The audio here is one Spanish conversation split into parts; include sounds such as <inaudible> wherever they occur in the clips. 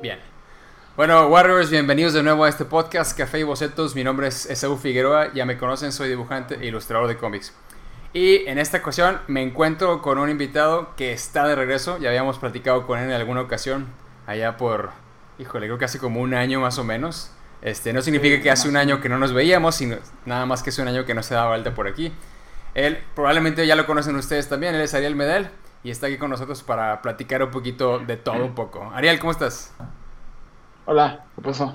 Bien. Bueno, Warriors, bienvenidos de nuevo a este podcast Café y Bocetos. Mi nombre es Esaú Figueroa, ya me conocen, soy dibujante e ilustrador de cómics. Y en esta ocasión me encuentro con un invitado que está de regreso, ya habíamos platicado con él en alguna ocasión, allá por, híjole, creo que hace como un año más o menos. Este, no significa que hace un año que no nos veíamos, sino nada más que es un año que no se daba vuelta por aquí. Él probablemente ya lo conocen ustedes también, él es Ariel Medel y está aquí con nosotros para platicar un poquito de todo un poco. Ariel, ¿cómo estás? Hola, ¿qué pasó?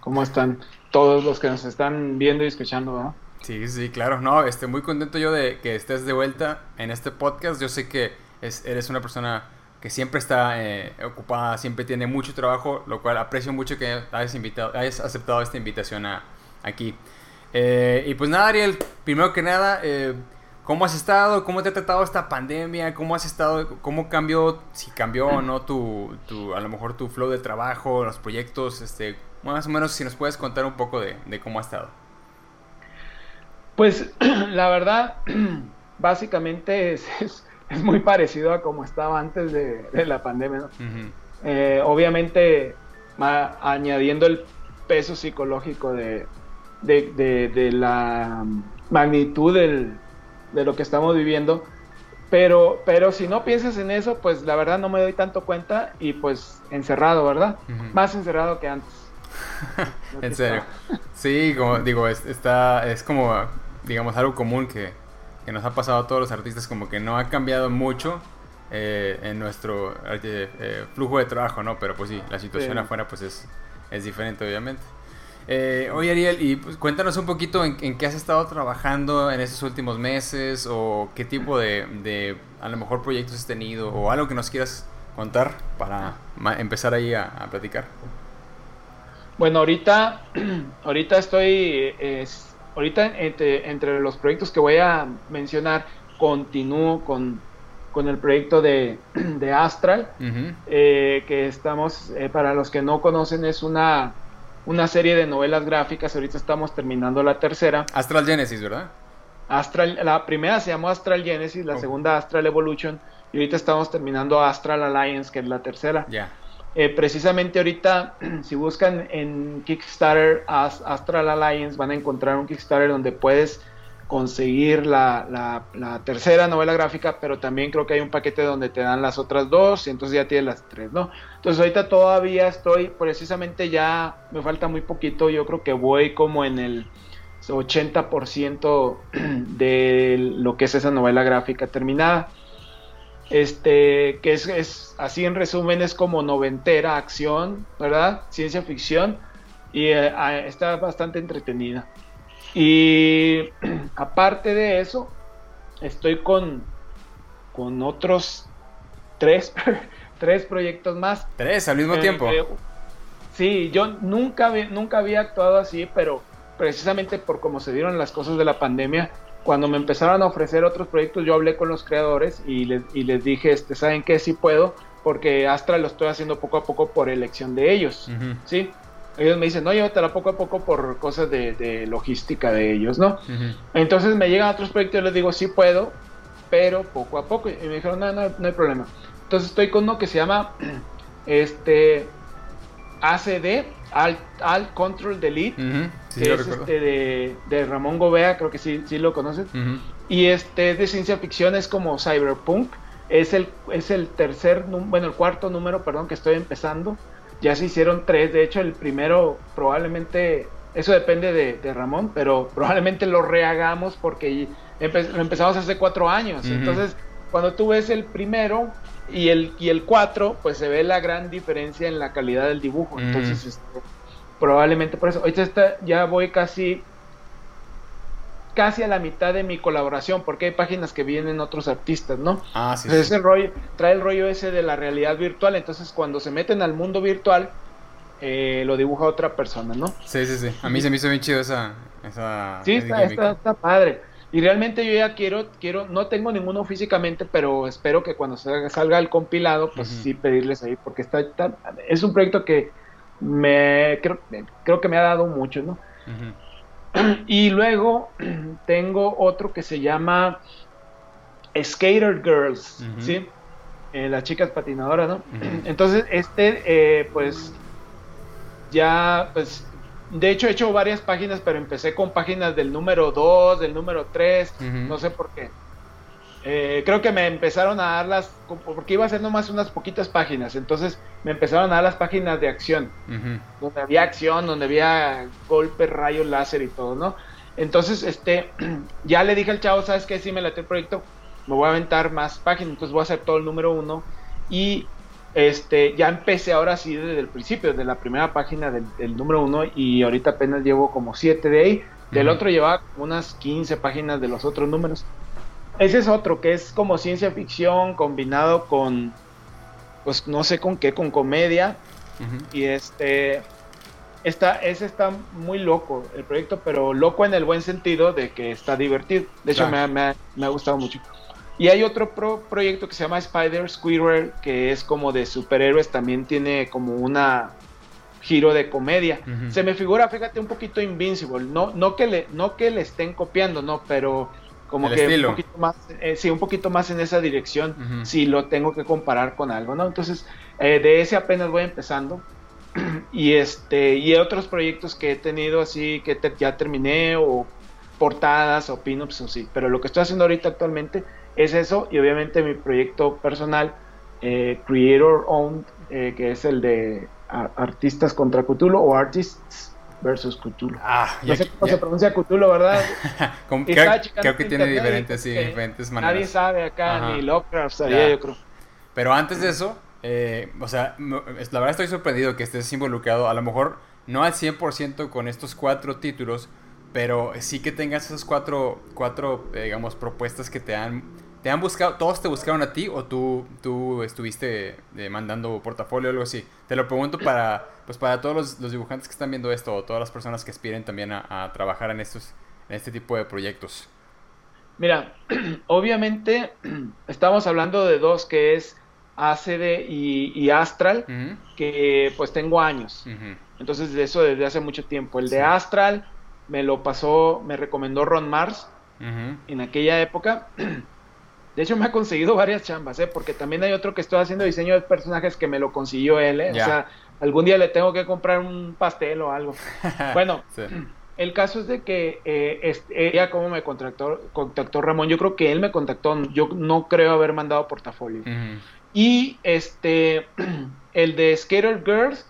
¿Cómo están todos los que nos están viendo y escuchando? ¿no? Sí, sí, claro. No, estoy muy contento yo de que estés de vuelta en este podcast. Yo sé que es, eres una persona que siempre está eh, ocupada, siempre tiene mucho trabajo, lo cual aprecio mucho que hayas, invitado, hayas aceptado esta invitación a, aquí. Eh, y pues nada, Ariel, primero que nada, eh, ¿cómo has estado? ¿Cómo te ha tratado esta pandemia? ¿Cómo has estado? ¿Cómo cambió, si cambió o no tu, tu, a lo mejor tu flow de trabajo, los proyectos? Este, más o menos si nos puedes contar un poco de, de cómo ha estado. Pues <clears throat> la verdad, <clears throat> básicamente es, es, es, muy parecido a como estaba antes de, de la pandemia. ¿no? Uh -huh. eh, obviamente, ma, añadiendo el peso psicológico de, de, de, de la magnitud del, de lo que estamos viviendo. Pero, pero si no piensas en eso, pues la verdad no me doy tanto cuenta y pues encerrado, ¿verdad? Uh -huh. Más encerrado que antes. <laughs> en serio. Sí, como digo, es, está, es como, digamos, algo común que, que, nos ha pasado a todos los artistas, como que no ha cambiado mucho eh, en nuestro eh, eh, flujo de trabajo, ¿no? Pero pues sí, la situación sí. afuera pues es, es diferente, obviamente. Eh, oye Ariel, y pues, cuéntanos un poquito en, en, qué has estado trabajando en estos últimos meses o qué tipo de, de, a lo mejor proyectos has tenido o algo que nos quieras contar para empezar ahí a, a platicar. Bueno, ahorita, <clears throat> ahorita estoy, es, ahorita entre, entre, los proyectos que voy a mencionar, continúo con, con el proyecto de, <clears throat> de Astral, uh -huh. eh, que estamos, eh, para los que no conocen, es una una serie de novelas gráficas. Ahorita estamos terminando la tercera. Astral Genesis, ¿verdad? Astral, la primera se llamó Astral Genesis, la oh. segunda Astral Evolution. Y ahorita estamos terminando Astral Alliance, que es la tercera. Ya. Yeah. Eh, precisamente ahorita, <clears throat> si buscan en Kickstarter Astral Alliance, van a encontrar un Kickstarter donde puedes conseguir la, tercera novela gráfica, pero también creo que hay un paquete donde te dan las otras dos y entonces ya tienes las tres, ¿no? Entonces ahorita todavía estoy, precisamente ya me falta muy poquito, yo creo que voy como en el 80% <clears throat> de lo que es esa novela gráfica terminada. Este, que es, así en resumen, es como noventera, acción, ¿verdad? Ciencia ficción y eh, está bastante entretenida. Y <clears throat> aparte de eso, estoy con, con otros tres, <laughs> tres proyectos más. ¿Tres al mismo eh, tiempo? Eh, sí, yo nunca, nunca había actuado así, pero precisamente por cómo se dieron las cosas de la pandemia, cuando me empezaron a ofrecer otros proyectos, yo hablé con los creadores y les, y les dije, este, ¿saben qué? Sí puedo, porque Astra lo estoy haciendo poco a poco por elección de ellos, uh -huh. ¿sí? Ellos me dicen, no, llévatela poco a poco por cosas de, de logística de ellos, ¿no? Uh -huh. Entonces me llegan otros proyectos y les digo, sí puedo, pero poco a poco. Y me dijeron, no, no, no hay problema. Entonces estoy con uno que se llama <clears throat> este ACD, Alt, Alt Control Delete, uh -huh. sí, que es este de, de, Ramón Gobea, creo que sí, sí lo conoces. Uh -huh. Y este de ciencia ficción es como Cyberpunk. Es el, es el tercer, bueno, el cuarto número, perdón, que estoy empezando ya se hicieron tres, de hecho el primero probablemente, eso depende de, de Ramón, pero <laughs> probablemente lo rehagamos porque empe lo empezamos hace cuatro años, uh -huh. entonces cuando tú ves el primero y el, y el cuatro, pues se ve la gran diferencia en la calidad del dibujo, uh -huh. entonces este, probablemente por eso, ahorita está, ya voy casi casi a la mitad de mi colaboración, porque hay páginas que vienen otros artistas, ¿no? Ah, sí. Entonces sí. El rollo, trae el rollo ese de la realidad virtual, entonces cuando se meten al mundo virtual, eh, lo dibuja otra persona, ¿no? Sí, sí, sí. A mí se me hizo bien chido esa... esa sí, está, está, está, padre. Y realmente yo ya quiero, quiero, no tengo ninguno físicamente, pero espero que cuando salga, salga el compilado, pues uh -huh. sí pedirles ahí, porque está, está, es un proyecto que me creo, creo que me ha dado mucho, ¿no? Uh -huh. <clears throat> Y luego <clears throat> tengo otro que se llama Skater Girls, ¿sí? Eh, las chicas patinadoras, ¿no? <clears throat> Entonces, este, eh, pues, ya, pues, de hecho he hecho varias páginas, pero empecé con páginas del número 2, del número 3, no sé por qué. Eh, creo que me empezaron a dar las, porque iba a ser nomás unas poquitas páginas, entonces me empezaron a dar las páginas de acción, donde había acción, donde había golpes, rayos, láser y todo, ¿no? Entonces, este, <clears throat> ya le dije al chavo, ¿sabes qué? Si me late el proyecto, me voy a aventar más páginas, entonces voy a hacer todo el número uno y este, ya empecé ahora sí desde el principio, desde la primera página del, número uno y ahorita apenas llevo como siete de ahí, del otro llevaba unas 15 páginas de los otros números. Ese es otro, que es como ciencia ficción combinado con, pues no sé con qué, con comedia. Y este, está, ese está muy loco el proyecto, pero loco en el buen sentido de que está divertido. De hecho, me, ha, gustado mucho. Y hay otro proyecto que se llama Spider Squirrel, que es como de superhéroes, también tiene como una giro de comedia. Se me figura, fíjate, un poquito Invincible. No, no, que le, no que le estén copiando, no, pero como que un poquito más, eh, sí, un poquito más en esa dirección, si lo tengo que comparar con algo, ¿no? Entonces, eh, de ese apenas voy empezando. <clears throat> y este, y otros proyectos que he tenido así, que ya terminé, o portadas, o pinups, o sí. Pero lo que estoy haciendo ahorita actualmente es eso, y obviamente mi proyecto personal, eh, Creator Owned, que es el de Artistas contra Cthulhu, o Artists versus Cthulhu. Ah, no sé cómo se pronuncia Cthulhu, ¿verdad? <laughs> creo, que tiene diferentes, sí, diferentes maneras. Nadie sabe acá, ni Lovecraft sabía, yo creo. Pero antes de eso, eh, o sea, la verdad estoy sorprendido que estés involucrado, a lo mejor no al 100% con estos cuatro títulos, pero sí que tengas esas cuatro, cuatro eh, digamos, propuestas que te han ¿Te han buscado, todos te buscaron a ti o tú, tú estuviste eh, mandando portafolio o algo así? Te lo pregunto para, pues para todos los, dibujantes que están viendo esto o todas las personas que aspiren también a, trabajar en, estos, en este tipo de proyectos. Mira, <clears throat> obviamente <clears throat> estamos hablando de dos que es ACD y, Astral, que pues tengo años. Entonces de eso desde hace mucho tiempo. El de Astral me lo pasó, me recomendó Ron Mars en aquella época. <clears throat> De hecho, me ha conseguido varias chambas, ¿eh? Porque también hay otro que estoy haciendo diseño de personajes que me lo consiguió él, ¿eh? O sea, algún día le tengo que comprar un pastel o algo. <laughs> Bueno, el caso es de que eh, este, ella como me contactó, contactó Ramón, yo creo que él me contactó, yo no creo haber mandado portafolio. Y este, <clears throat> el de Skater Girls,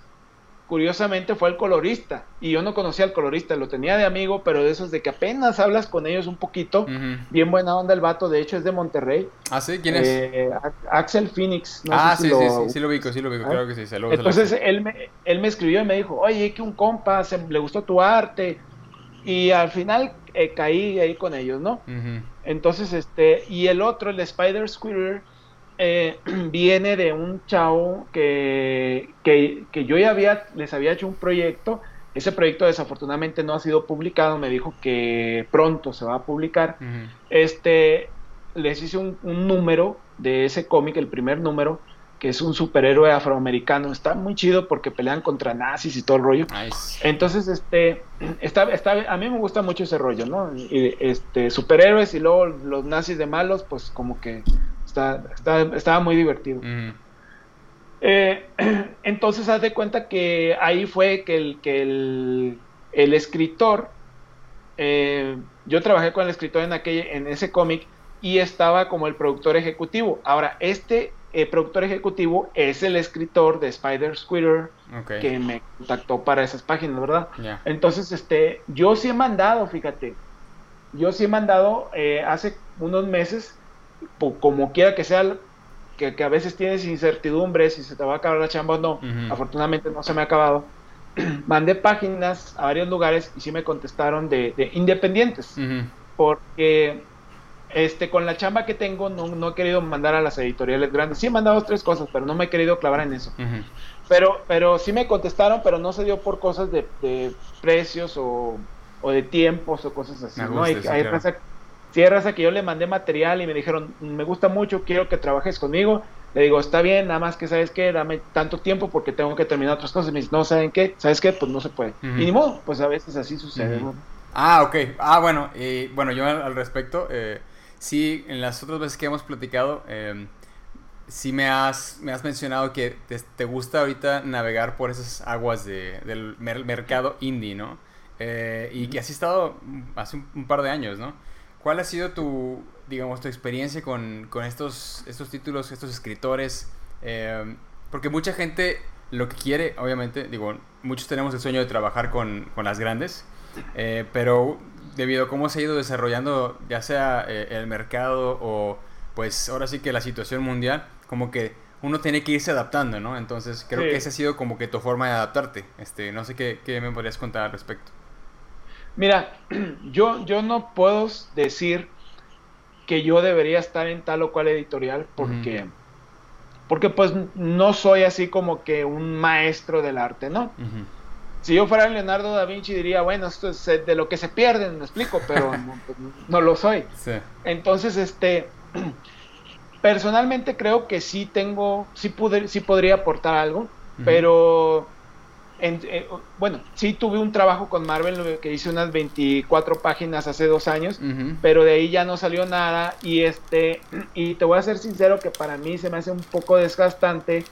curiosamente fue el colorista y yo no conocía al colorista, lo tenía de amigo, pero de esos de que apenas hablas con ellos un poquito, bien buena onda el vato, de hecho es de Monterrey. Ah, sí, ¿quién es? Eh, Axel Phoenix. ah, sí, sí, sí, sí lo ubico, sí lo ubico, creo que sí. Saludos, Entonces él me, él me escribió y me dijo, oye, que un compa, le gustó tu arte y al final eh, caí ahí con ellos, ¿no? Entonces, este, y el otro, el de Spider Squirrel, eh, <clears throat> viene de un chavo que, que, yo ya había, les había hecho un proyecto. Ese proyecto desafortunadamente no ha sido publicado, me dijo que pronto se va a publicar. Este, les hice un, número de ese cómic, el primer número, que es un superhéroe afroamericano. Está muy chido porque pelean contra nazis y todo el rollo. Entonces, este, <clears throat> está, está, a mí me gusta mucho ese rollo, ¿no? este, superhéroes y luego los nazis de malos, pues como que estaba muy divertido. Eh, <clears throat> entonces, haz de cuenta que ahí fue que el, que el, el escritor, eh, yo trabajé con el escritor en, aquel, en ese cómic y estaba como el productor ejecutivo. Ahora, este eh, productor ejecutivo es el escritor de Spider Squitter que me contactó para esas páginas, ¿verdad? Entonces, este, yo sí he mandado, fíjate, yo sí he mandado hace unos meses como quiera que sea, que, a veces tienes incertidumbre si se te va a acabar la chamba o no. Afortunadamente no se me ha acabado. <clears throat> Mandé páginas a varios lugares y sí me contestaron de, independientes. Porque este, con la chamba que tengo no, he querido mandar a las editoriales grandes. Sí he mandado dos, tres cosas, pero no me he querido clavar en eso. pero, pero sí me contestaron, pero no se dio por cosas de, precios o, de tiempos o cosas así. ¿no? hay, si raza que yo le mandé material y me dijeron, me gusta mucho, quiero que trabajes conmigo, le digo, está bien, nada más que sabes qué, dame tanto tiempo porque tengo que terminar otras cosas. Y me dice, no, ¿saben qué? ¿Sabes qué? Pues no se puede. Y ni modo, pues a veces así sucede. Ah, ok. Ah, bueno, y bueno, yo al, respecto, eh, sí, en las otras veces que hemos platicado, eh, sí me has, me has mencionado que te, gusta ahorita navegar por esas aguas de, del mercado indie, ¿no? Eh, y que has estado hace un, par de años, ¿no? ¿Cuál ha sido tu, digamos, tu experiencia con, con estos, estos títulos, estos escritores? Eh, porque mucha gente lo que quiere, obviamente, digo, muchos tenemos el sueño de trabajar con, con las grandes, eh, pero debido a cómo se ha ido desarrollando ya sea el mercado o pues ahora sí que la situación mundial, como que uno tiene que irse adaptando, ¿no? Entonces creo que esa ha sido como que tu forma de adaptarte. Este, no sé qué, qué, me podrías contar al respecto. Mira, <clears throat> yo, yo no puedo decir que yo debería estar en tal o cual editorial porque, porque pues no soy así como que un maestro del arte, ¿no? Si yo fuera Leonardo da Vinci diría, bueno, esto es de lo que se pierden, me explico, pero <laughs> pues, no, lo soy. Entonces, este, <clears throat> Personalmente creo que sí tengo, sí, pude, sí podría aportar algo, pero eh, bueno, sí tuve un trabajo con Marvel que hice unas 24 páginas hace dos años, pero de ahí ya no salió nada y este <clears throat> y te voy a ser sincero que para mí se me hace un poco desgastante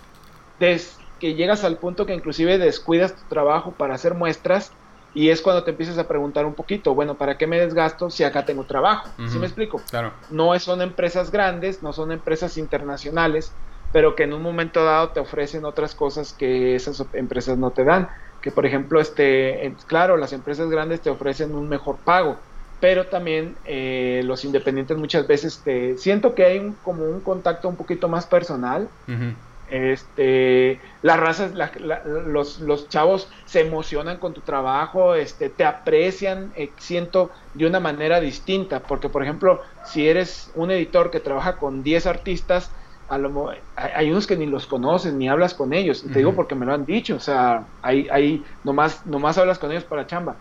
des, que llegas al punto que inclusive descuidas tu trabajo para hacer muestras y es cuando te empiezas a preguntar un poquito, bueno, ¿para qué me desgasto si acá tengo trabajo? ¿Sí me explico? Claro. No son empresas grandes, no son empresas internacionales, pero que en un momento dado te ofrecen otras cosas que esas empresas no te dan. Que por ejemplo, este, claro, las empresas grandes te ofrecen un mejor pago, pero también eh, los independientes muchas veces te siento que hay como un contacto un poquito más personal. Este, las razas, los, los, chavos se emocionan con tu trabajo, este, te aprecian, eh, siento de una manera distinta, porque por ejemplo, si eres un editor que trabaja con 10 artistas, a lo, hay, unos que ni los conoces, ni hablas con ellos, te digo porque me lo han dicho, o sea, hay, hay nomás, nomás hablas con ellos para chamba.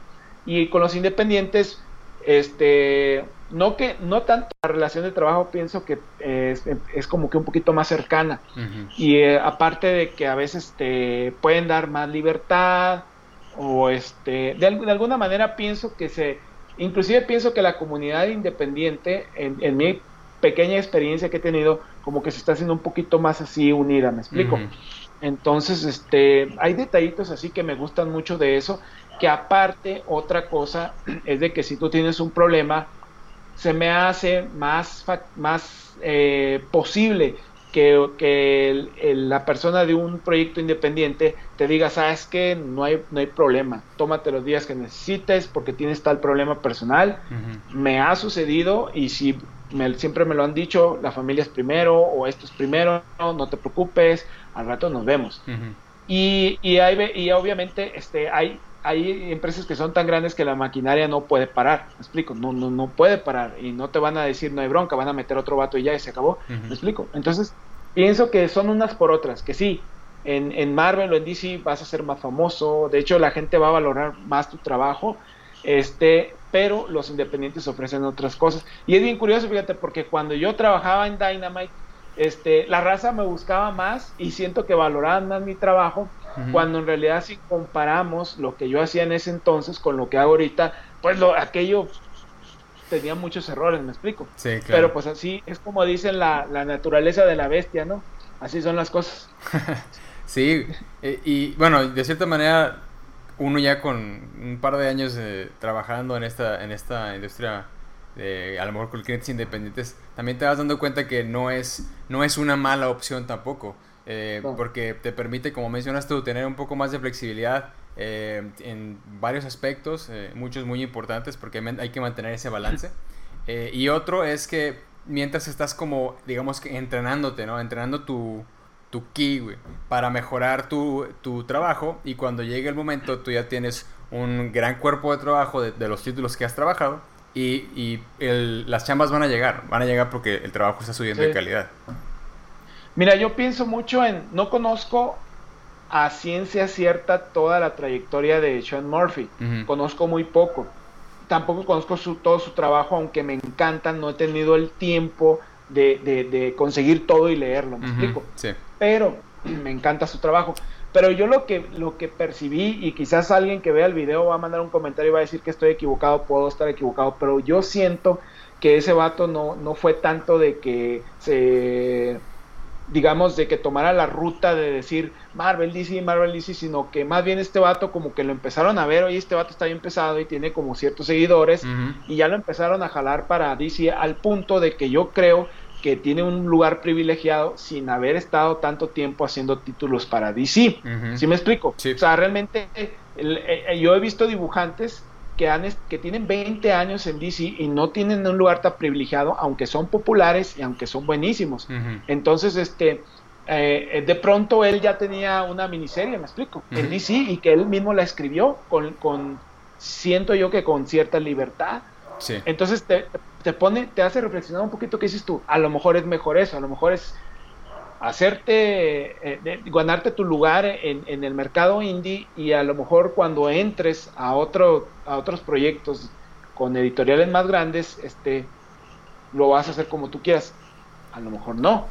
Y con los independientes, este, no que no tanto la relación de trabajo pienso que es, como que un poquito más cercana. Y eh, aparte de que a veces te pueden dar más libertad o este de, alguna manera pienso que se inclusive pienso que la comunidad independiente en, mi pequeña experiencia que he tenido como que se está haciendo un poquito más así unida me explico entonces este hay detallitos así que me gustan mucho de eso que aparte otra cosa <clears throat> es de que si tú tienes un problema se me hace más, más eh, posible que, que la persona de un proyecto independiente te diga, sabes que no hay, no hay problema, tómate los días que necesites porque tienes tal problema personal. Me ha sucedido y si siempre me lo han dicho, la familia es primero o esto es primero, no, te preocupes, al rato nos vemos. y, y, hay, y obviamente este, hay hay empresas que son tan grandes que la maquinaria no puede parar, me explico, no, no, no puede parar y no te van a decir no hay bronca, van a meter otro vato y ya y se acabó, me explico. Entonces, pienso que son unas por otras, que sí, en, en, Marvel o en DC vas a ser más famoso, de hecho la gente va a valorar más tu trabajo, este, pero los independientes ofrecen otras cosas. Y es bien curioso, fíjate, porque cuando yo trabajaba en Dynamite, este, la raza me buscaba más y siento que valoraban más mi trabajo cuando en realidad si comparamos lo que yo hacía en ese entonces con lo que hago ahorita, pues lo, aquello tenía muchos errores, me explico. Sí, claro. Pero pues así es como dicen la, naturaleza de la bestia, ¿no? Así son las cosas. <laughs> sí, eh, y bueno, de cierta manera uno ya con un par de años trabajando en esta, en esta industria de a lo mejor con clientes independientes, también te vas dando cuenta que no es, no es una mala opción tampoco. Eh, porque te permite, como mencionas tú, tener un poco más de flexibilidad eh, en varios aspectos, eh, muchos muy importantes, porque hay que mantener ese balance. y otro es que mientras estás como, digamos que entrenándote, ¿no? Entrenando tu, tu ki, para mejorar tu, tu, trabajo. Y cuando llegue el momento tú ya tienes un gran cuerpo de trabajo de, los títulos que has trabajado. Y, y las chambas van a llegar, van a llegar porque el trabajo está subiendo de calidad. Mira, yo pienso mucho en, no conozco a ciencia cierta toda la trayectoria de Sean Murphy, conozco muy poco, tampoco conozco su, todo su trabajo, aunque me encantan, no he tenido el tiempo de, de, conseguir todo y leerlo, ¿me explico? Sí. Pero <clears throat> me encanta su trabajo. Pero yo lo que, lo que percibí, y quizás alguien que vea el video va a mandar un comentario y va a decir que estoy equivocado, puedo estar equivocado, pero yo siento que ese vato no, no fue tanto de que se digamos, de que tomara la ruta de decir Marvel DC, Marvel DC, sino que más bien este vato como que lo empezaron a ver, oye, este vato está bien pesado y tiene como ciertos seguidores y ya lo empezaron a jalar para DC al punto de que yo creo que tiene un lugar privilegiado sin haber estado tanto tiempo haciendo títulos para DC. ¿Sí me explico? O sea, realmente eh, eh, yo he visto dibujantes que, han, que tienen 20 años en DC y no tienen un lugar tan privilegiado, aunque son populares y aunque son buenísimos. Entonces, este, eh, de pronto él ya tenía una miniserie, me explico, en DC y que él mismo la escribió con, con siento yo que con cierta libertad. Entonces te, te, pone, te hace reflexionar un poquito qué dices tú, a lo mejor es mejor eso, a lo mejor es hacerte, eh, ganarte tu lugar en, en, el mercado indie y a lo mejor cuando entres a, otro, a otros proyectos con editoriales más grandes, este, lo vas a hacer como tú quieras. A lo mejor no,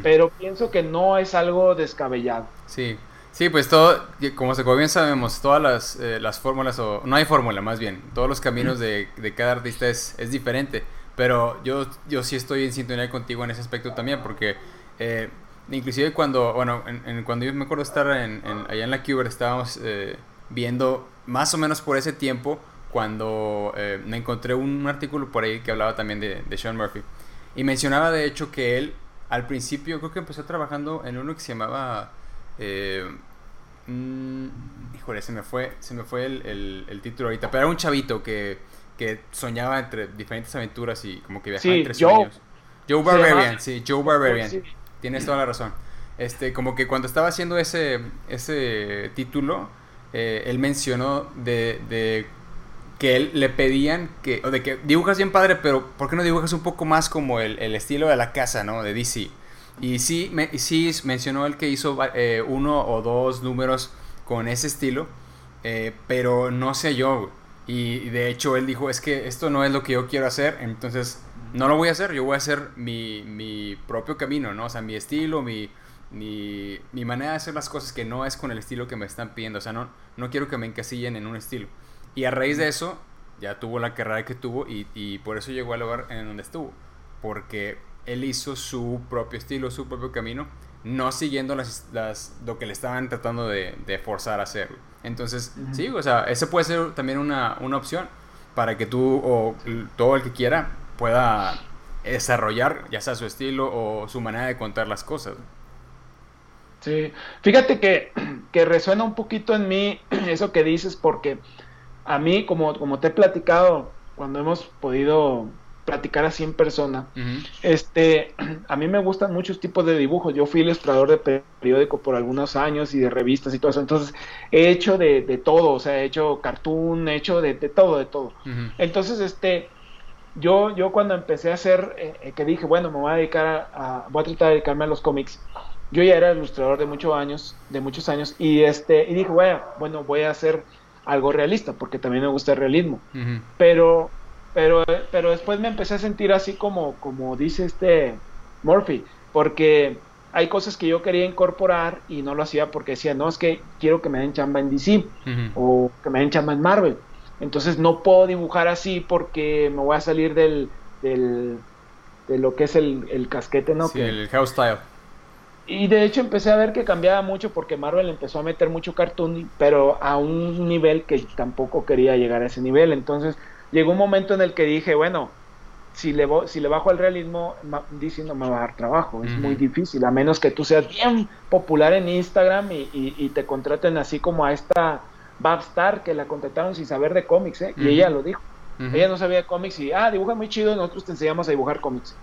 pero pienso que no es algo descabellado. Sí, sí, pues todo, como, se, bien sabemos, todas las, eh, las fórmulas, o no hay fórmula más bien, todos los caminos de, de cada artista es, es diferente, pero yo, yo sí estoy en sintonía contigo en ese aspecto también, porque... Eh, inclusive cuando, bueno, en, cuando yo me acuerdo estar en, allá en la Cuber, estábamos eh, viendo más o menos por ese tiempo cuando me encontré un artículo por ahí que hablaba también de, Sean Murphy. Y mencionaba de hecho que él al principio creo que empezó trabajando en uno que se llamaba... Eh, mm, híjole, se me fue, se me fue el, título ahorita, pero era un chavito que, que soñaba entre diferentes aventuras y como que viajaba entre sueños. Joe Barbarian, sí, Joe Barbarian. Tienes toda la razón. Este, como que cuando estaba haciendo ese, ese título, eh, él mencionó de, que él le pedían que, o de que dibujas bien padre, pero ¿por qué no dibujas un poco más como el, estilo de la casa, ¿no? De DC. Y sí, me, sí mencionó él que hizo eh, uno o dos números con ese estilo, eh, pero no sé yo. Y de hecho él dijo, es que esto no es lo que yo quiero hacer, entonces no lo voy a hacer, yo voy a hacer mi, mi propio camino, ¿no? O sea, mi estilo, mi, mi, mi, manera de hacer las cosas que no es con el estilo que me están pidiendo, o sea, no, no quiero que me encasillen en un estilo. Y a raíz de eso, ya tuvo la carrera que tuvo y por eso llegó al lugar en donde estuvo, porque él hizo su propio estilo, su propio camino, no siguiendo las, las, lo que le estaban tratando de, de forzar a hacer. Entonces, sí, o sea, ese puede ser también una, una opción para que tú o todo el que quiera pueda desarrollar ya sea su estilo o su manera de contar las cosas. Sí, fíjate que, que resuena un poquito en mí <clears throat> eso que dices porque a mí, como, como te he platicado, cuando hemos podido platicar así en persona, este, <clears throat> a mí me gustan muchos tipos de dibujos. Yo fui ilustrador de periódico por algunos años y de revistas y todo eso. Entonces, he hecho de, todo, o sea, he hecho cartoon, he hecho de, todo, de todo. Entonces, este, yo, yo cuando empecé a hacer, eh, eh, que dije, bueno, me voy a dedicar a, voy a tratar de dedicarme a los cómics, yo ya era ilustrador de muchos años, de muchos años, y este, y dije, bueno, bueno, voy a hacer algo realista, porque también me gusta el realismo. Pero, pero, pero después me empecé a sentir así como, como dice este Murphy, porque hay cosas que yo quería incorporar y no lo hacía porque decía, no, es que quiero que me den chamba en DC o que me den chamba en Marvel. Entonces no puedo dibujar así porque me voy a salir del, del de lo que es el, casquete, ¿no? Sí, el house style. Y de hecho empecé a ver que cambiaba mucho porque Marvel empezó a meter mucho cartoon, pero a un nivel que tampoco quería llegar a ese nivel. Entonces llegó un momento en el que dije, bueno, si le, si le bajo al realismo, DC no me va a dar trabajo, es muy difícil, a menos que tú seas bien popular en Instagram y, y te contraten así como a esta Babstar, que la contrataron sin saber de cómics, ¿eh? y ella lo dijo. Ella no sabía de cómics y, ah, dibuja muy chido, nosotros te enseñamos a dibujar cómics.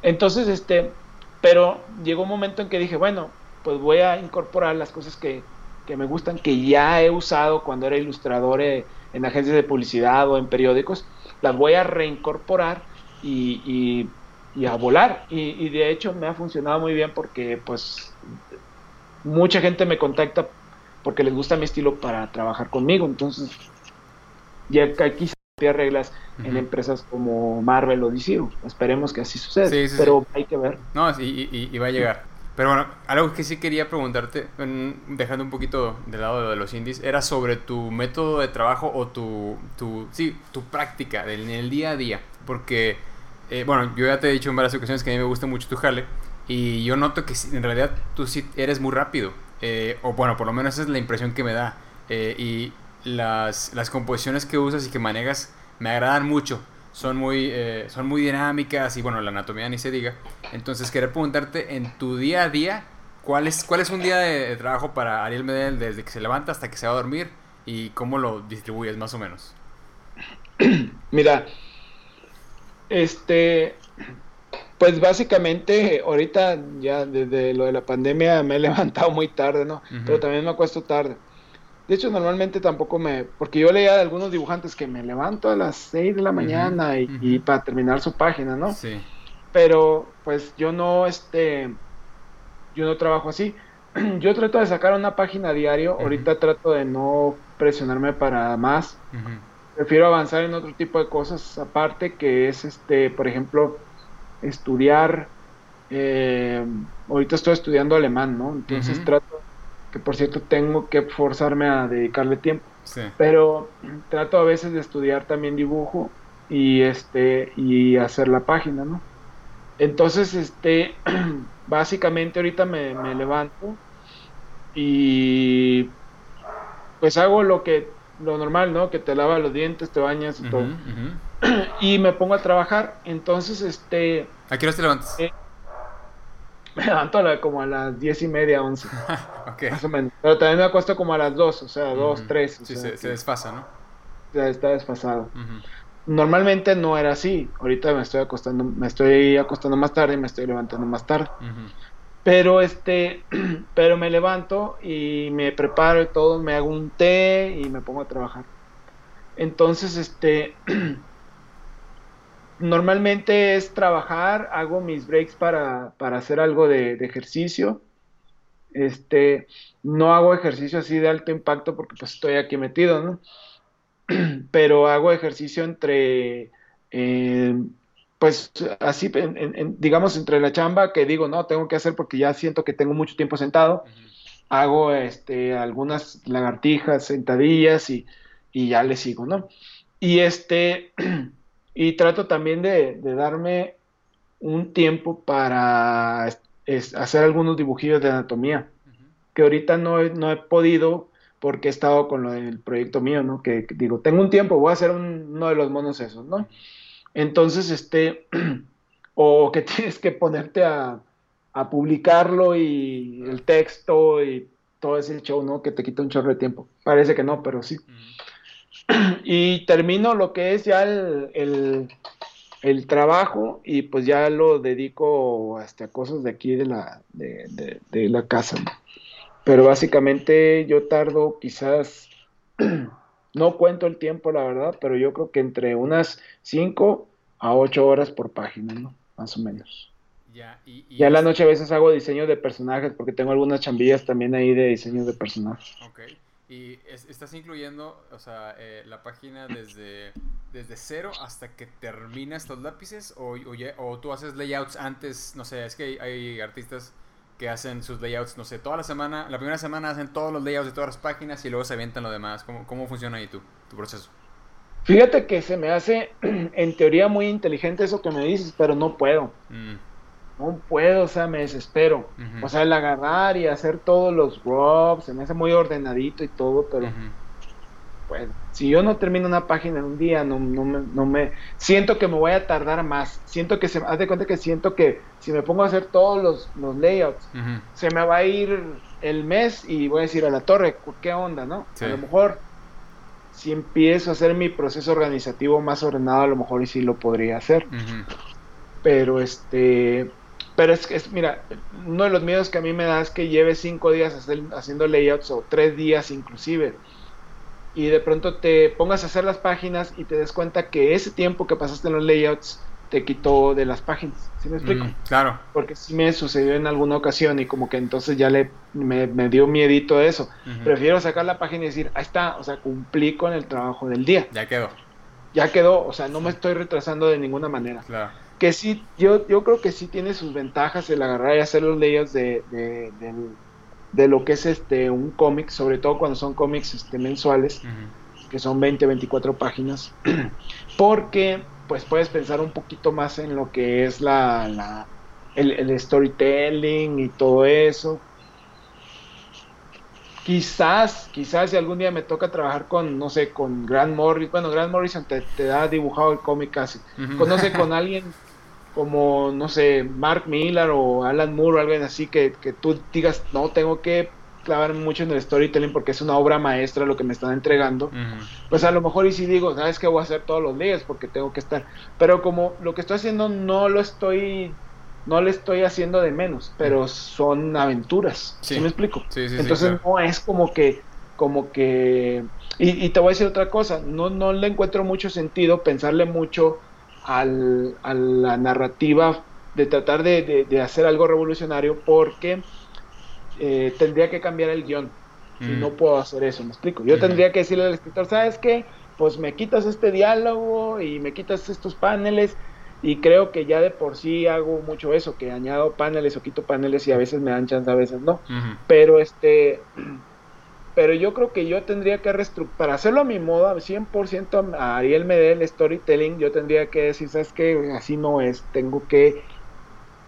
Entonces, este, pero llegó un momento en que dije, bueno, pues voy a incorporar las cosas que, que me gustan, que ya he usado cuando era ilustrador eh, en agencias de publicidad o en periódicos, las voy a reincorporar y, y, a volar. Y, y, de hecho me ha funcionado muy bien porque pues mucha gente me contacta porque les gusta mi estilo para trabajar conmigo. Entonces, ya aquí se reglas en empresas como Marvel o DC. Esperemos que así suceda. pero hay que ver. No, y, y, va a llegar. Pero bueno, algo que sí quería preguntarte, dejando un poquito de lado de los indies, era sobre tu método de trabajo o tu, tu sí, tu práctica en el día a día. Porque eh, bueno, yo ya te he dicho en varias ocasiones que a mí me gusta mucho tu jale. Y yo noto que en realidad tú sí eres muy rápido. Eh, o bueno, por lo menos esa es la impresión que me da. Eh, y las, las, composiciones que usas y que manejas me agradan mucho. Son muy, son muy dinámicas y bueno, la anatomía ni se diga. Entonces quería preguntarte en tu día a día, ¿cuál es, cuál es un día de, trabajo para Ariel Medel desde que se levanta hasta que se va a dormir? ¿Y cómo lo distribuyes más o menos? <clears throat> Mira, este, pues básicamente ahorita ya desde lo de la pandemia me he <laughs> levantado muy tarde, ¿no? Pero también me acuesto tarde. De hecho, normalmente tampoco me... Porque yo leía de algunos dibujantes que me levanto a las 6 de la mañana y, para terminar su página, ¿no? Sí. Pero pues yo no, este... Yo no trabajo así. <clears throat> Yo trato de sacar una página diario. Ahorita trato de no presionarme para más. Prefiero avanzar en otro tipo de cosas aparte, que es, este, por ejemplo, estudiar, eh, ahorita estoy estudiando alemán, ¿no? Entonces trato, que por cierto tengo que forzarme a dedicarle tiempo, pero trato a veces de estudiar también dibujo y este y hacer la página, ¿no? Entonces, este, <clears throat> básicamente ahorita me, me levanto y pues hago lo que lo normal, ¿no? Que te lavas los dientes, te bañas y todo. <clears throat> y me pongo a trabajar. Entonces, este. ¿A qué hora te levantas? Eh, <laughs> me levanto como a las diez y media, once. <laughs> Más o menos. Pero también me acuesto como a las dos, o sea, dos, tres. sí, se, desfasa, ¿no? Ya está desfasado. Normalmente no era así. Ahorita me estoy acostando, me estoy acostando más tarde y me estoy levantando más tarde. Pero este, <clears throat> pero me levanto y me preparo y todo, me hago un té y me pongo a trabajar. Entonces, este, <clears throat> normalmente es trabajar, hago mis breaks para, para hacer algo de, ejercicio. Este, no hago ejercicio así de alto impacto porque pues estoy aquí metido, ¿no? <clears throat> Pero hago ejercicio entre eh, pues así, digamos, entre la chamba que digo, no, tengo que hacer porque ya siento que tengo mucho tiempo sentado, hago este, algunas lagartijas, sentadillas y, ya le sigo, ¿no? Y este, <clears throat> y trato también de, darme un tiempo para hacer algunos dibujillos de anatomía, que ahorita no he, no he podido porque he estado con lo del proyecto mío, ¿no? Que, digo, tengo un tiempo, voy a hacer uno de los monos esos, ¿no? Entonces, este, <clears throat> o que <laughs> tienes que ponerte a, publicarlo y el texto y todo ese show, ¿no? Que te quita un chorro de tiempo. Parece que no, pero sí. <clears throat> Y termino lo que es ya el, trabajo y pues ya lo dedico hasta cosas de aquí de la, de, la casa. Pero básicamente yo tardo quizás <clears throat> no cuento el tiempo, la verdad, pero yo creo que entre unas 5 a 8 horas por página, ¿no? Más o menos. Ya, y, ya en la noche a veces hago diseño de personajes porque tengo algunas chambillas también ahí de diseño de personajes. Ok. ¿Y estás incluyendo, o sea, eh, la página desde, desde cero hasta que terminas los lápices? O, o, tú haces layouts antes? No sé, es que hay artistas que hacen sus layouts, no sé, toda la semana, la primera semana hacen todos los layouts de todas las páginas y luego se avientan lo demás. ¿Cómo, cómo funciona ahí tu, tu proceso? Fíjate que se me hace <clears throat> en teoría muy inteligente eso que me dices, pero no puedo. Mm. No puedo, o sea, me desespero. O sea, el agarrar y hacer todos los rubs, se me hace muy ordenadito y todo, pero pues si yo no termino una página en un día, no, no, me, no me... Siento que me voy a tardar más. Siento que se... Haz de cuenta que siento que si me pongo a hacer todos los, los layouts, se me va a ir el mes y voy a decir a la torre, ¿qué onda, no? A lo mejor si empiezo a hacer mi proceso organizativo más ordenado, a lo mejor y sí lo podría hacer. Pero este... Pero es que, es, mira, uno de los miedos que a mí me da es que lleve cinco días haciendo layouts o tres días inclusive y de pronto te pongas a hacer las páginas y te des cuenta que ese tiempo que pasaste en los layouts te quitó de las páginas. ¿Sí me explico? Mm, claro. Porque sí me sucedió en alguna ocasión y como que entonces ya le me, dio miedito eso. Prefiero sacar la página y decir, ahí está, o sea, cumplí con el trabajo del día. Ya quedó. Ya quedó, o sea, no me estoy retrasando de ninguna manera. Claro. Que sí, yo, yo creo que sí tiene sus ventajas el agarrar y hacer los layouts de, de, de lo que es este un cómic, sobre todo cuando son cómics este, mensuales, que son 20, 24 páginas, <clears throat> porque pues puedes pensar un poquito más en lo que es la, la el, el, storytelling y todo eso. Quizás, quizás si algún día me toca trabajar con, no sé, con Grant Morrison, bueno, Grant Morrison te, te da dibujado el cómic casi, conoce con <laughs> alguien como, no sé, Mark Miller o Alan Moore o alguien así que, que tú digas, no, tengo que clavar mucho en el storytelling porque es una obra maestra lo que me están entregando, pues a lo mejor y si digo, sabes que voy a hacer todos los días porque tengo que estar, pero como lo que estoy haciendo no lo estoy, no le estoy haciendo de menos, pero son aventuras, ¿sí, me explico? Entonces no es como que, como que, y, te voy a decir otra cosa, no, no le encuentro mucho sentido pensarle mucho al, a la narrativa de tratar de, de hacer algo revolucionario porque eh, tendría que cambiar el guion. Mm. no puedo hacer eso, me explico. Yo tendría que decirle al escritor, ¿sabes qué? Pues me quitas este diálogo y me quitas estos paneles. Y creo que ya de por sí hago mucho eso, que añado paneles o quito paneles y a veces me dan chance, a veces no. Pero este, pero yo creo que yo tendría que para hacerlo a mi modo, 100% a Ariel Medel storytelling, yo tendría que decir, ¿sabes qué? Así no es, tengo que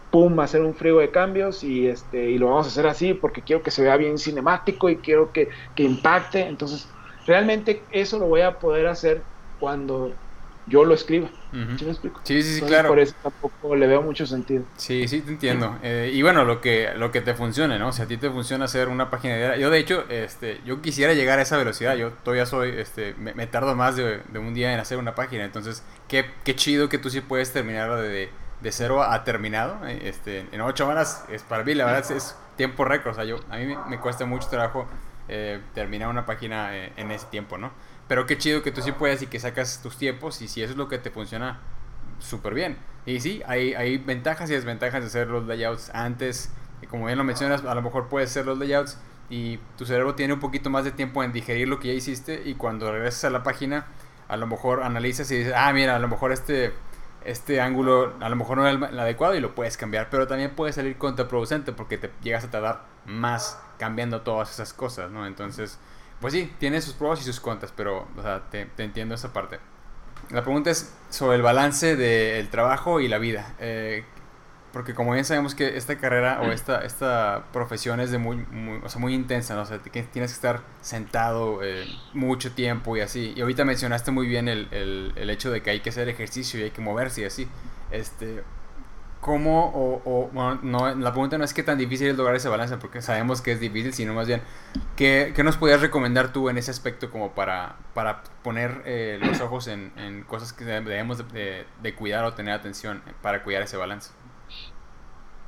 pum, hacer un frío de cambios y este y lo vamos a hacer así porque quiero que se vea bien cinemático y quiero que, impacte. Entonces, realmente eso lo voy a poder hacer cuando yo lo escriba. ¿Sí me explico? Sí, sí, sí, claro. Por eso tampoco le veo mucho sentido. Sí, sí, te entiendo. Eh, y bueno, lo que, lo que te funcione, ¿no? Si a ti te funciona hacer una página de... Yo, de hecho, este, yo quisiera llegar a esa velocidad. Yo todavía soy, este, me, tardo más de, un día en hacer una página. Entonces, qué, qué chido que tú sí puedes terminar de de cero a terminado. Eh, este, en ocho horas es para mí, la verdad, es, tiempo récord. O sea, yo, a mí me, cuesta mucho trabajo eh, terminar una página eh, en ese tiempo, ¿no? Pero qué chido que tú sí puedes y que sacas tus tiempos y si eso es lo que te funciona, súper bien. Y sí, hay, hay ventajas y desventajas de hacer los layouts antes. Como bien lo mencionas, a lo mejor puedes hacer los layouts y tu cerebro tiene un poquito más de tiempo en digerir lo que ya hiciste y cuando regresas a la página, a lo mejor analizas y dices, ah, mira, a lo mejor este este ángulo a lo mejor no es el, adecuado y lo puedes cambiar, pero también puede salir contraproducente porque te llegas a tardar más cambiando todas esas cosas, ¿no? Entonces, pues sí, tiene sus pros y sus contras, pero, o sea, te, te entiendo esa parte. La pregunta es sobre el balance del trabajo y la vida. Eh, porque como bien sabemos que esta carrera o esta, esta profesión es de muy, muy, o sea, muy intensa, ¿no? O sea, tienes que estar sentado eh, mucho tiempo y así. Y ahorita mencionaste muy bien el, el, el, hecho de que hay que hacer ejercicio y hay que moverse y así. Este, ¿Cómo o, o bueno, no, la pregunta no es qué tan difícil es lograr ese balance, porque sabemos que es difícil, sino más bien, ¿qué, qué nos podías recomendar tú en ese aspecto como para, para poner eh, los ojos en, en, cosas que debemos de, de cuidar o tener atención para cuidar ese balance?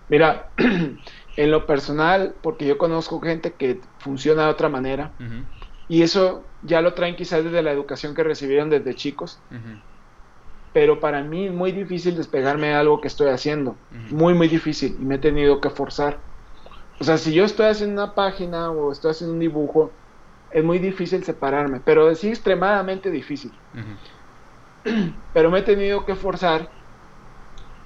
Mira, <clears throat> en lo personal, porque yo conozco gente que funciona de otra manera, y eso ya lo traen quizás desde la educación que recibieron desde chicos, pero para mí es muy difícil despegarme de algo que estoy haciendo, muy, muy difícil, y me he tenido que forzar. O sea, si yo estoy haciendo una página o estoy haciendo un dibujo, es muy difícil separarme, pero sí extremadamente difícil. Pero me he tenido que forzar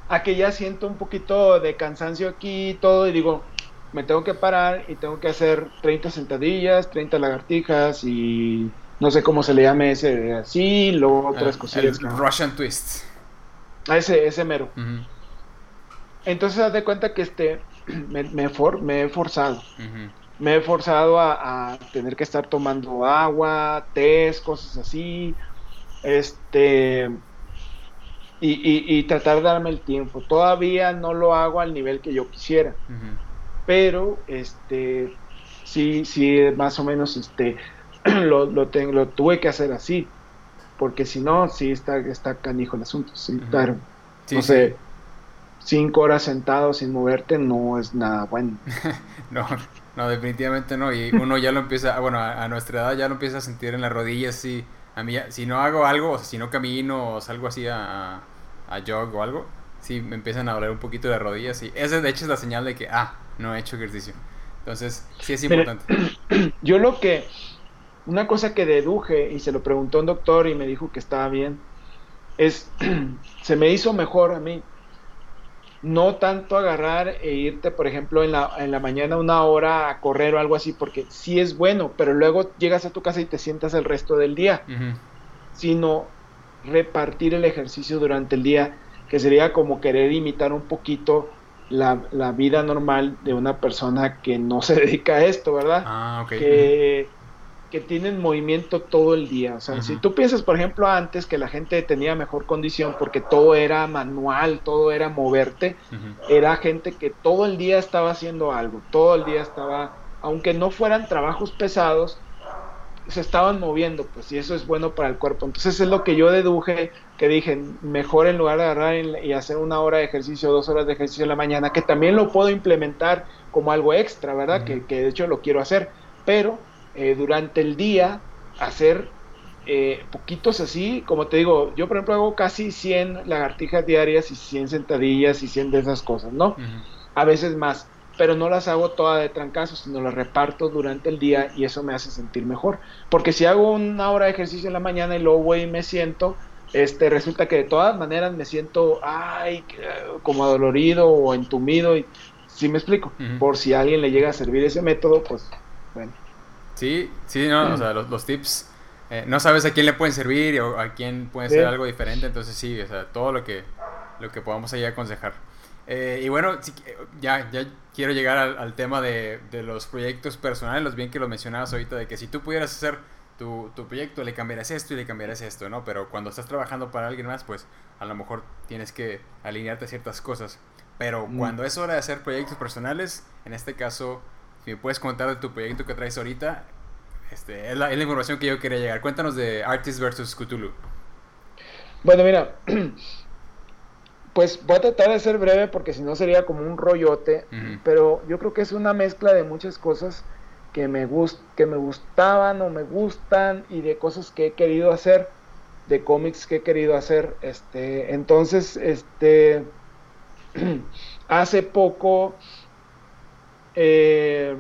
a que ya siento un poquito de cansancio aquí y todo y digo, me tengo que parar y tengo que hacer 30 sentadillas, 30 lagartijas y no sé cómo se le llame ese así, luego otras ah, cosillas. Russian Twist. Ah, ese, ese mero. Entonces haz de cuenta que este <clears throat> me, me, me he forzado. Me he forzado a, a, tener que estar tomando agua, té, cosas así. Este y, tratar de darme el tiempo. Todavía no lo hago al nivel que yo quisiera, pero este sí, sí, más o menos este <clears throat> lo, lo, tengo, lo tuve que hacer así, porque si no, sí está, está canijo el asunto. Sí, claro. no sé, cinco horas sentado sin moverte no es nada bueno. <laughs> no, no, definitivamente no. Y uno ya lo empieza, bueno, a, nuestra edad ya lo empieza a sentir en las rodillas, sí a mí, si no hago algo, o si no camino o salgo así a, a jog o algo, sí me empiezan a doler un poquito de rodillas. Y esa de hecho es la señal de que, ah, no he hecho ejercicio. Entonces, sí es importante. <clears throat> yo lo que, una cosa que deduje y se lo preguntó un doctor y me dijo que estaba bien, es, <clears throat> se me hizo mejor a mí no tanto agarrar e irte, por ejemplo, en la, en la mañana una hora a correr o algo así, porque sí es bueno, pero luego llegas a tu casa y te sientas el resto del día, sino repartir el ejercicio durante el día, que sería como querer imitar un poquito la, la, vida normal de una persona que no se <laughs> dedica a esto, ¿verdad? Ah, ok. Que, que tienen movimiento todo el día. O sea, si tú piensas, por ejemplo, antes que la gente tenía mejor condición porque todo era manual, todo era moverte, era gente que todo el día estaba haciendo algo, todo el día estaba, aunque no fueran trabajos pesados, se estaban moviendo, pues, y eso es bueno para el cuerpo. Entonces es lo que yo deduje, que dije, mejor en lugar de agarrar y hacer una hora de ejercicio, dos horas de ejercicio en la mañana, que también lo puedo implementar como algo extra, ¿verdad? que, que de hecho lo quiero hacer, pero eh, durante el día hacer eh, poquitos así, como te digo, yo por ejemplo hago casi 100 lagartijas diarias y 100 sentadillas y 100 de esas cosas, ¿no? A veces más, pero no las hago todas de trancazo, sino las reparto durante el día y eso me hace sentir mejor. Porque si hago una hora de ejercicio en la mañana y luego voy y me siento, este, resulta que de todas maneras me siento, ay, como adolorido o entumido, y si me explico, por si a alguien le llega a servir ese método, pues bueno. Sí, sí, no, o sea, los, tips, eh, no sabes a quién le pueden servir o a quién puede ser algo diferente, entonces sí, o sea, todo lo que, lo que podamos ahí aconsejar. Eh, y bueno, ya, ya quiero llegar al, tema de, de, los proyectos personales, los bien que lo mencionabas ahorita, de que si tú pudieras hacer tu, tu, proyecto, le cambiarás esto y le cambiarás esto, ¿no? Pero cuando estás trabajando para alguien más, pues a lo mejor tienes que alinearte a ciertas cosas. Pero mm. cuando es hora de hacer proyectos personales, en este caso si me puedes contar de tu proyecto que traes ahorita, este, es, la, información que yo quería llegar. Cuéntanos de Artist vs. Cthulhu. Bueno, mira, <clears throat> pues voy a tratar de ser breve porque si no sería como un rollote, pero yo creo que es una mezcla de muchas cosas que me, gust que me gustaban o me gustan y de cosas que he querido hacer, de cómics que he querido hacer. Este, entonces, este, <clears throat> hace poco eh,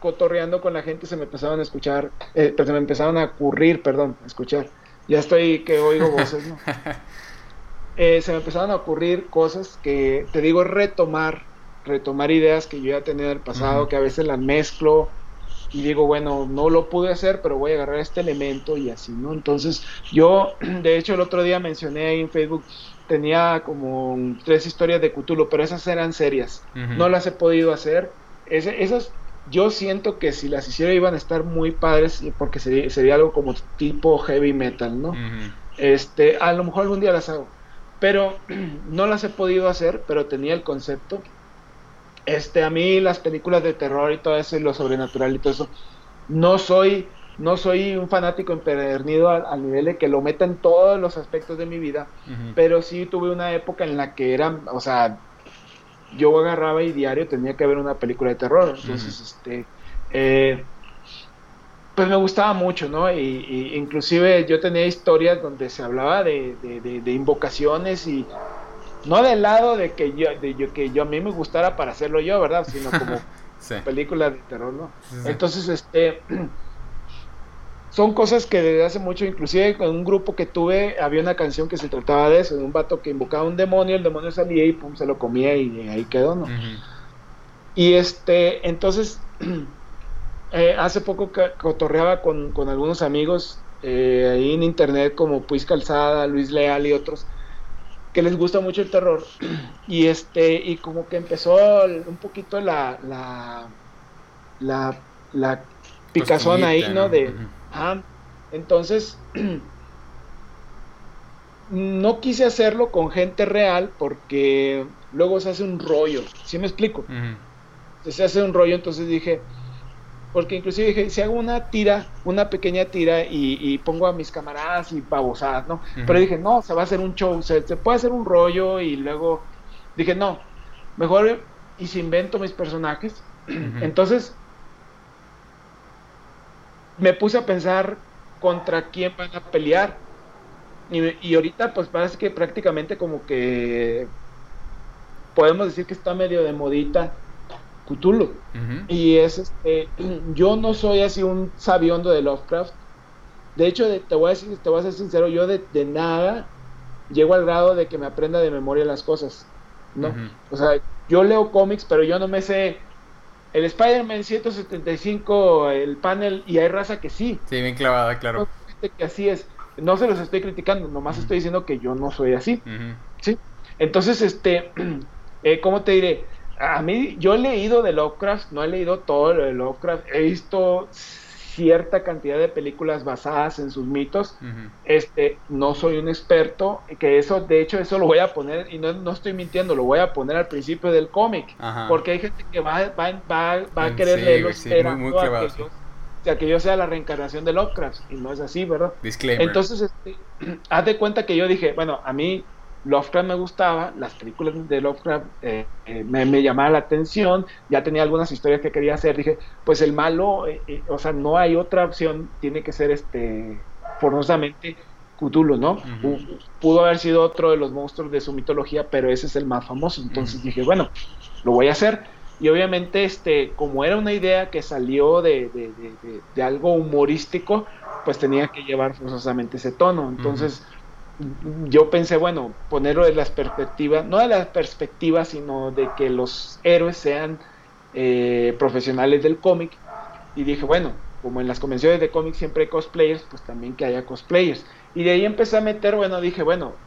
cotorreando con la gente se me empezaron a escuchar, eh, se me empezaron a ocurrir, perdón, a escuchar. Ya estoy que oigo <laughs> voces, ¿no? Eh, se me empezaron a ocurrir cosas que, te digo, retomar, retomar ideas que yo ya tenía del pasado, que a veces las mezclo y digo, bueno, no lo pude hacer, pero voy a agarrar este elemento y así, ¿no? Entonces, yo, <clears throat> de hecho, el otro día mencioné ahí en Facebook tenía como tres historias de Cthulhu, pero esas eran serias. No las he podido hacer. esas yo siento que si las hiciera iban a estar muy padres porque sería, sería algo como tipo heavy metal, ¿no? Este, a lo mejor algún día las hago. Pero <clears throat> no las he podido hacer, pero tenía el concepto. Este, a mí las películas de terror y todo eso y lo sobrenatural y todo eso, no soy no soy un fanático empedernido al, nivel de que lo meta en todos los aspectos de mi vida, pero sí tuve una época en la que era, o sea, yo agarraba y diario tenía que ver una película de terror, entonces, este, eh, pues me gustaba mucho, ¿no? Y, inclusive yo tenía historias donde se hablaba de, invocaciones y no del lado de que yo, de yo, que yo a mí me gustara para hacerlo yo, ¿verdad? Sino como <laughs> películas de terror, ¿no? Entonces, este <clears throat> son cosas que desde hace mucho, inclusive con un grupo que tuve, había una canción que se trataba de eso, de un vato que invocaba un demonio, el demonio salía y pum, se lo comía y ahí quedó, ¿no? Y este, entonces, <clears throat> eh, hace poco cotorreaba con, con algunos amigos eh, ahí en internet como Puis Calzada, Luis Leal y otros, que les gusta mucho el terror, <clears throat> y este, y como que empezó un poquito la, la, la, la picazón ahí, ¿no? De, entonces, <clears throat> no quise hacerlo con gente real porque luego se hace un rollo, ¿sí me explico? Se hace un rollo, entonces dije, porque inclusive dije, si hago una tira, una pequeña tira y, pongo a mis camaradas y babosadas, ¿no? Pero dije, no, se va a hacer un show, se, puede hacer un rollo y luego dije, no, mejor y si invento mis personajes. <clears throat> Entonces me puse a pensar contra quién van a pelear. Y, ahorita pues parece que prácticamente como que podemos decir que está medio de modita Cthulhu. Y es este, <clears throat> yo no soy así un sabiondo de Lovecraft. De hecho, te voy a decir, te voy a ser sincero, yo de, nada llego al grado de que me aprenda de memoria las cosas. ¿no? O sea, yo leo cómics, pero yo no me sé el Spider-Man 175, el panel, y hay raza que sí. Sí, bien clavada, claro. Que así es. no se los estoy criticando, nomás estoy diciendo que yo no soy así. ¿sí? Entonces, este, <clears throat> eh, ¿cómo te diré? A mí, yo he leído de Lovecraft, no he leído todo lo de Lovecraft, he visto cierta cantidad de películas basadas en sus mitos. Este, no soy un experto, que eso, de hecho, eso lo voy a poner, y no, no estoy mintiendo, lo voy a poner al principio del cómic, porque hay gente que va, va, va, va a querer leerlo esperando a, que yo, o sea, que yo sea la reencarnación de Lovecraft, y no es así, ¿verdad? Entonces, este, <clears throat> haz de cuenta que yo dije, bueno, a mí Lovecraft me gustaba, las películas de Lovecraft eh, eh, me, me llamaban la atención, ya tenía algunas historias que quería hacer, dije, pues el malo, eh, o sea, no hay otra opción, tiene que ser este, forzosamente Cthulhu, ¿no? Pudo haber sido otro de los monstruos de su mitología, pero ese es el más famoso, entonces dije, bueno, lo voy a hacer, y obviamente, este, como era una idea que salió de, de, de, algo humorístico, pues tenía que llevar forzosamente ese tono, entonces yo pensé, bueno, ponerlo de las perspectivas, no de las perspectivas, sino de que los héroes sean eh, profesionales del cómic. Y dije, bueno, como en las convenciones de cómic siempre hay cosplayers, pues también que haya cosplayers. Y de ahí empecé a meter, bueno, dije, bueno,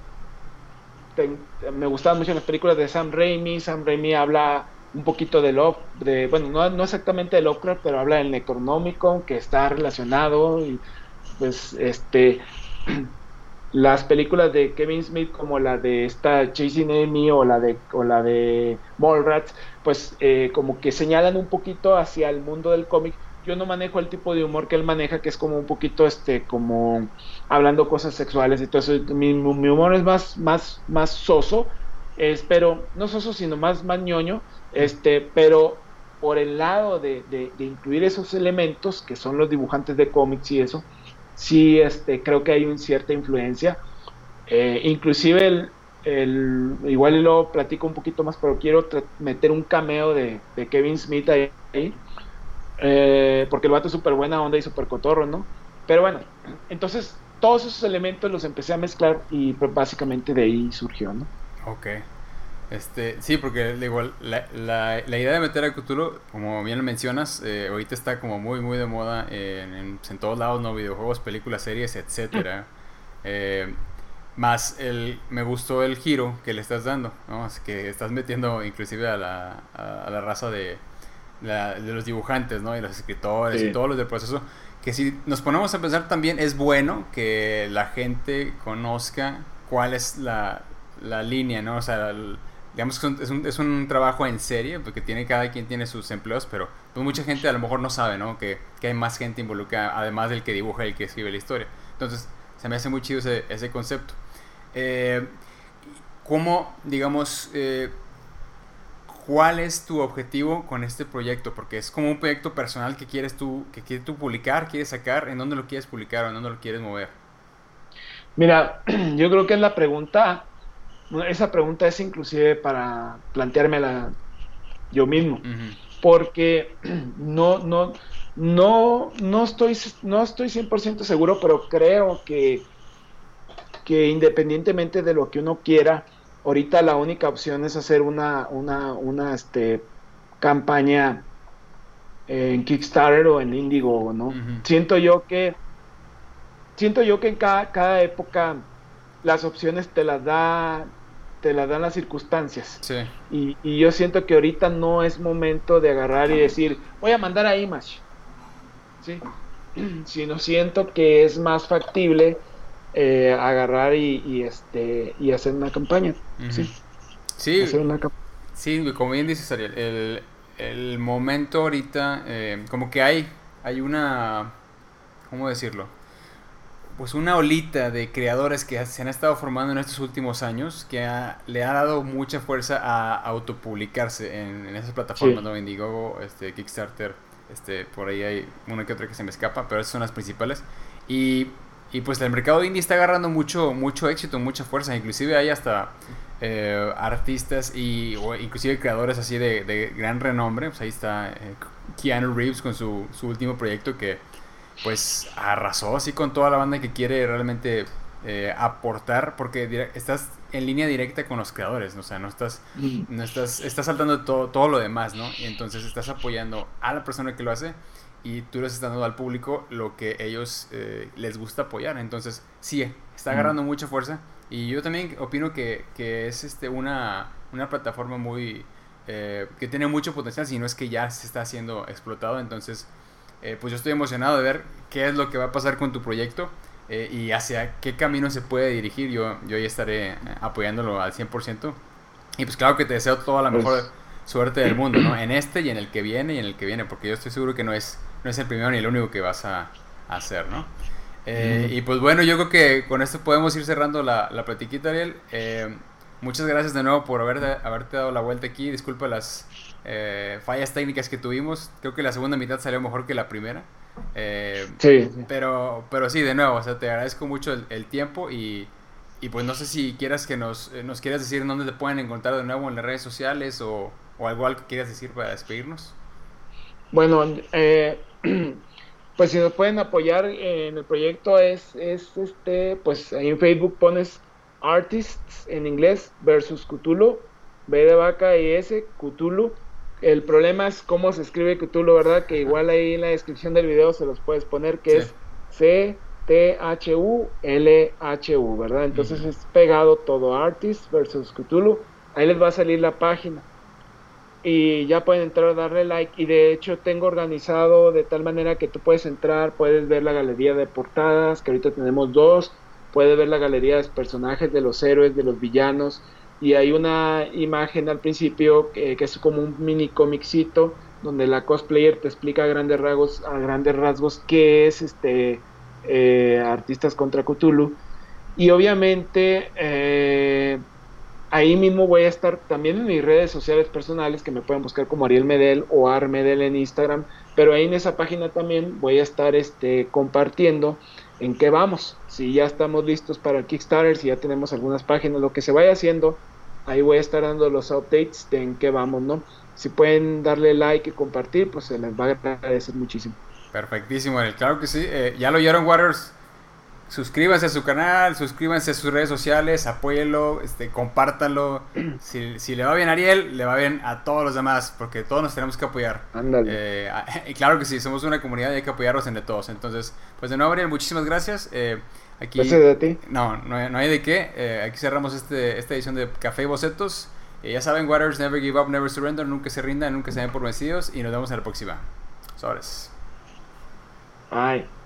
me gustaban mucho las películas de Sam Raimi. Sam Raimi habla un poquito de Love, de, bueno, no, no exactamente de Lovecraft, pero habla del Necronómico, que está relacionado. Y pues, este <clears throat> las películas de Kevin Smith como la de esta Chasing Amy o la de o la de Mallrats pues eh, como que señalan un poquito hacia el mundo del cómic. Yo no manejo el tipo de humor que él maneja que es como un poquito este como hablando cosas sexuales y todo eso. Mi, humor es más más más soso es pero no soso sino más más ñoño este pero por el lado de, de incluir esos elementos que son los dibujantes de cómics y eso sí este, creo que hay una cierta influencia. Eh, inclusive el, el, igual lo platico un poquito más, pero quiero meter un cameo de, Kevin Smith ahí, eh, porque el vato es súper buena onda y súper cotorro, ¿no? Pero bueno, entonces todos esos elementos los empecé a mezclar y pues, básicamente de ahí surgió, ¿no? Ok. Este, sí, porque igual la, la, la, idea de meter a Cthulhu, como bien lo mencionas, eh, ahorita está como muy muy de moda en, en, todos lados, ¿no? Videojuegos, películas, series, etcétera. Eh, más el, me gustó el giro que le estás dando, ¿no? Que estás metiendo inclusive a la, a, la raza de, de los dibujantes, ¿no? Y los escritores y todos los del proceso. Que si nos ponemos a pensar también, es bueno que la gente conozca cuál es la, la línea, ¿no? O sea, digamos que es un, es un, trabajo en serie, porque tiene cada quien tiene sus empleos, pero pues mucha gente a lo mejor no sabe, ¿no? Que, que, hay más gente involucrada, además del que dibuja y el que escribe la historia. Entonces, se me hace muy chido ese, ese concepto. Eh, ¿Cómo, digamos, eh, cuál es tu objetivo con este proyecto? Porque es como un proyecto personal que quieres tú, que quieres tú publicar, quieres sacar, ¿en dónde lo quieres publicar o en dónde lo quieres mover? Mira, <clears throat> yo creo que es la pregunta esa pregunta es inclusive para planteármela yo mismo, porque <clears throat> no, no, no, no estoy, no estoy 100% seguro, pero creo que, que independientemente de lo que uno quiera, ahorita la única opción es hacer una, una, una este, campaña en Kickstarter o en Indigo, ¿no? Siento yo que siento yo que en cada, cada época las opciones te las da te la dan las circunstancias. Y, yo siento que ahorita no es momento de agarrar y decir, voy a mandar a Image. ¿sí? <clears throat> Sino siento que es más factible eh, agarrar y, este y hacer una campaña. Sí, sí, sí como bien dices Ariel, el, el momento ahorita, eh, como que hay, hay una, ¿cómo decirlo? Pues una olita de creadores que se han estado formando en estos últimos años que le ha dado mucha fuerza a autopublicarse en, en esas plataformas, ¿no? Indiegogo, este, Kickstarter, este, por ahí hay una que otra que se me escapa, pero esas son las principales. Y, y pues el mercado indie está agarrando mucho, mucho éxito, mucha fuerza, inclusive hay hasta eh, artistas y o inclusive creadores así de, de, gran renombre, pues ahí está eh, Keanu Reeves con su, su último proyecto que pues arrasó así con toda la banda que quiere realmente eh, aportar porque estás en línea directa con los creadores, o sea, no estás, no estás, estás saltando todo, todo lo demás, ¿no? Y entonces estás apoyando a la persona que lo hace y tú les estás dando al público lo que ellos eh, les gusta apoyar. Entonces, sí, está agarrando mucha fuerza. Y yo también opino que, que es este, una, una plataforma muy... Eh, que tiene mucho potencial, si no es que ya se está siendo explotado. Entonces, eh, pues yo estoy emocionado de ver qué es lo que va a pasar con tu proyecto y hacia qué camino se puede dirigir. Yo, yo ya estaré apoyándolo al 100%. Y pues claro que te deseo toda la pues mejor suerte del mundo, ¿no? <clears throat> En este y en el que viene y en el que viene, porque yo estoy seguro que no es no es el primero ni el único que vas a, hacer, ¿no? Eh, y pues bueno, yo creo que con esto podemos ir cerrando la, la platiquita, Ariel. Eh, muchas gracias de nuevo por haber, haberte dado la vuelta aquí. Disculpa las eh, fallas técnicas que tuvimos. Creo que la segunda mitad salió mejor que la primera. sí, Pero, pero sí, de nuevo, o sea, te agradezco mucho el, tiempo y, y, pues no sé si quieras que nos, nos quieras decir dónde te pueden encontrar de nuevo en las redes sociales o, o algo, algo que quieras decir para despedirnos. Bueno, eh, <clears throat> pues si nos pueden apoyar en el proyecto es, es este, pues ahí en Facebook pones Artists en inglés versus Cthulhu, B de vaca y S, Cthulhu. El problema es cómo se escribe Cthulhu, ¿verdad? Que igual ahí en la descripción del video se los puedes poner que es C T H U L H U, ¿verdad? Entonces es pegado todo Artists versus Cthulhu. Ahí les va a salir la página. Y ya pueden entrar a darle like. Y de hecho tengo organizado de tal manera que tú puedes entrar, puedes ver la galería de portadas, que ahorita tenemos dos, puedes ver la galería de los personajes, de los héroes, de los villanos y hay una imagen al principio que, es como un mini comicito donde la cosplayer te explica a grandes rasgos, a grandes rasgos qué es este eh, artistas contra Cthulhu y obviamente eh, Ahí mismo voy a estar también en mis redes sociales personales que me pueden buscar como Ariel Medel o Armedel en Instagram, pero ahí en esa página también voy a estar este, compartiendo en qué vamos. Si ya estamos listos para el Kickstarter, si ya tenemos algunas páginas, lo que se vaya haciendo, ahí voy a estar dando los updates de en qué vamos, ¿no? Si pueden darle like y compartir, pues se les va a agradecer muchísimo. Perfectísimo, claro que sí. Eh, ya lo oyeron, Waters suscríbanse a su canal, suscríbanse a sus redes sociales, apóyenlo, este, compártanlo. <clears throat> Si, si, le va bien a Ariel, le va bien a todos los demás, porque todos nos tenemos que apoyar. Eh, <laughs> y claro que sí, somos una comunidad y hay que apoyarnos entre todos. Entonces, pues de nuevo, Ariel, muchísimas gracias. Eh, aquí, gracias a ti. No, no, hay de qué. Eh, aquí cerramos este, esta edición de Café y Bocetos. ya saben, Waters, never give up, never surrender, nunca se rindan, nunca se den por vencidos y nos vemos en la próxima. Sobres. Bye.